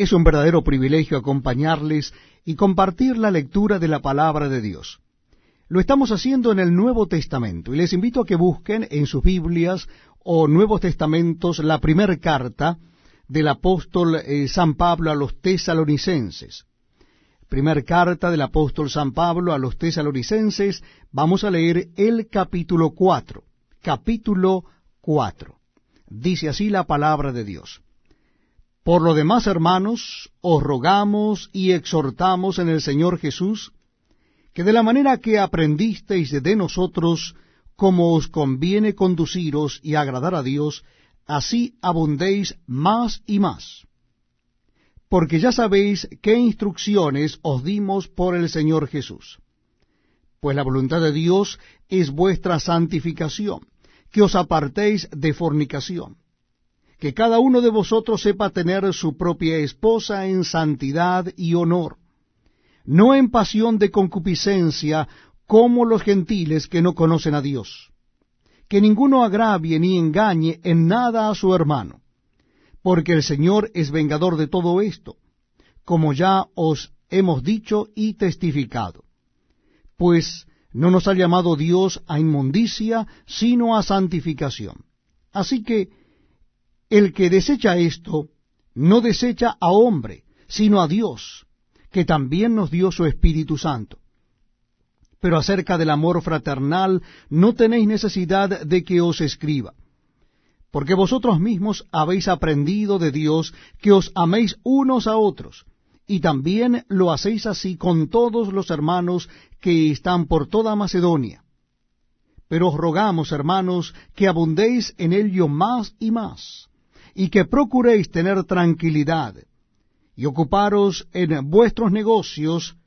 Es un verdadero privilegio acompañarles y compartir la lectura de la palabra de Dios. Lo estamos haciendo en el Nuevo Testamento y les invito a que busquen en sus Biblias o Nuevos Testamentos la primera carta del apóstol eh, San Pablo a los tesalonicenses. Primer carta del apóstol San Pablo a los tesalonicenses, vamos a leer el capítulo 4. Capítulo 4. Dice así la palabra de Dios. Por lo demás, hermanos, os rogamos y exhortamos en el Señor Jesús, que de la manera que aprendisteis de nosotros, como os conviene conduciros y agradar a Dios, así abundéis más y más. Porque ya sabéis qué instrucciones os dimos por el Señor Jesús. Pues la voluntad de Dios es vuestra santificación, que os apartéis de fornicación que cada uno de vosotros sepa tener su propia esposa en santidad y honor, no en pasión de concupiscencia como los gentiles que no conocen a Dios. Que ninguno agravie ni engañe en nada a su hermano, porque el Señor es vengador de todo esto, como ya os hemos dicho y testificado. Pues no nos ha llamado Dios a inmundicia, sino a santificación. Así que el que desecha esto, no desecha a hombre, sino a Dios, que también nos dio su Espíritu Santo. Pero acerca del amor fraternal no tenéis necesidad de que os escriba, porque vosotros mismos habéis aprendido de Dios que os améis unos a otros, y también lo hacéis así con todos los hermanos que están por toda Macedonia. Pero os rogamos, hermanos, que abundéis en ello más y más y que procuréis tener tranquilidad y ocuparos en vuestros negocios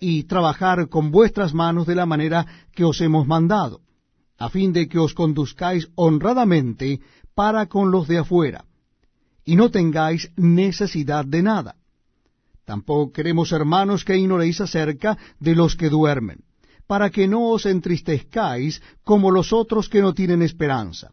y trabajar con vuestras manos de la manera que os hemos mandado, a fin de que os conduzcáis honradamente para con los de afuera, y no tengáis necesidad de nada. Tampoco queremos, hermanos, que ignoréis acerca de los que duermen, para que no os entristezcáis como los otros que no tienen esperanza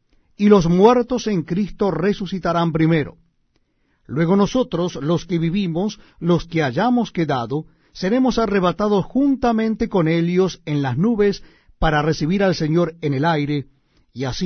y los muertos en Cristo resucitarán primero. Luego nosotros, los que vivimos, los que hayamos quedado, seremos arrebatados juntamente con ellos en las nubes para recibir al Señor en el aire, y así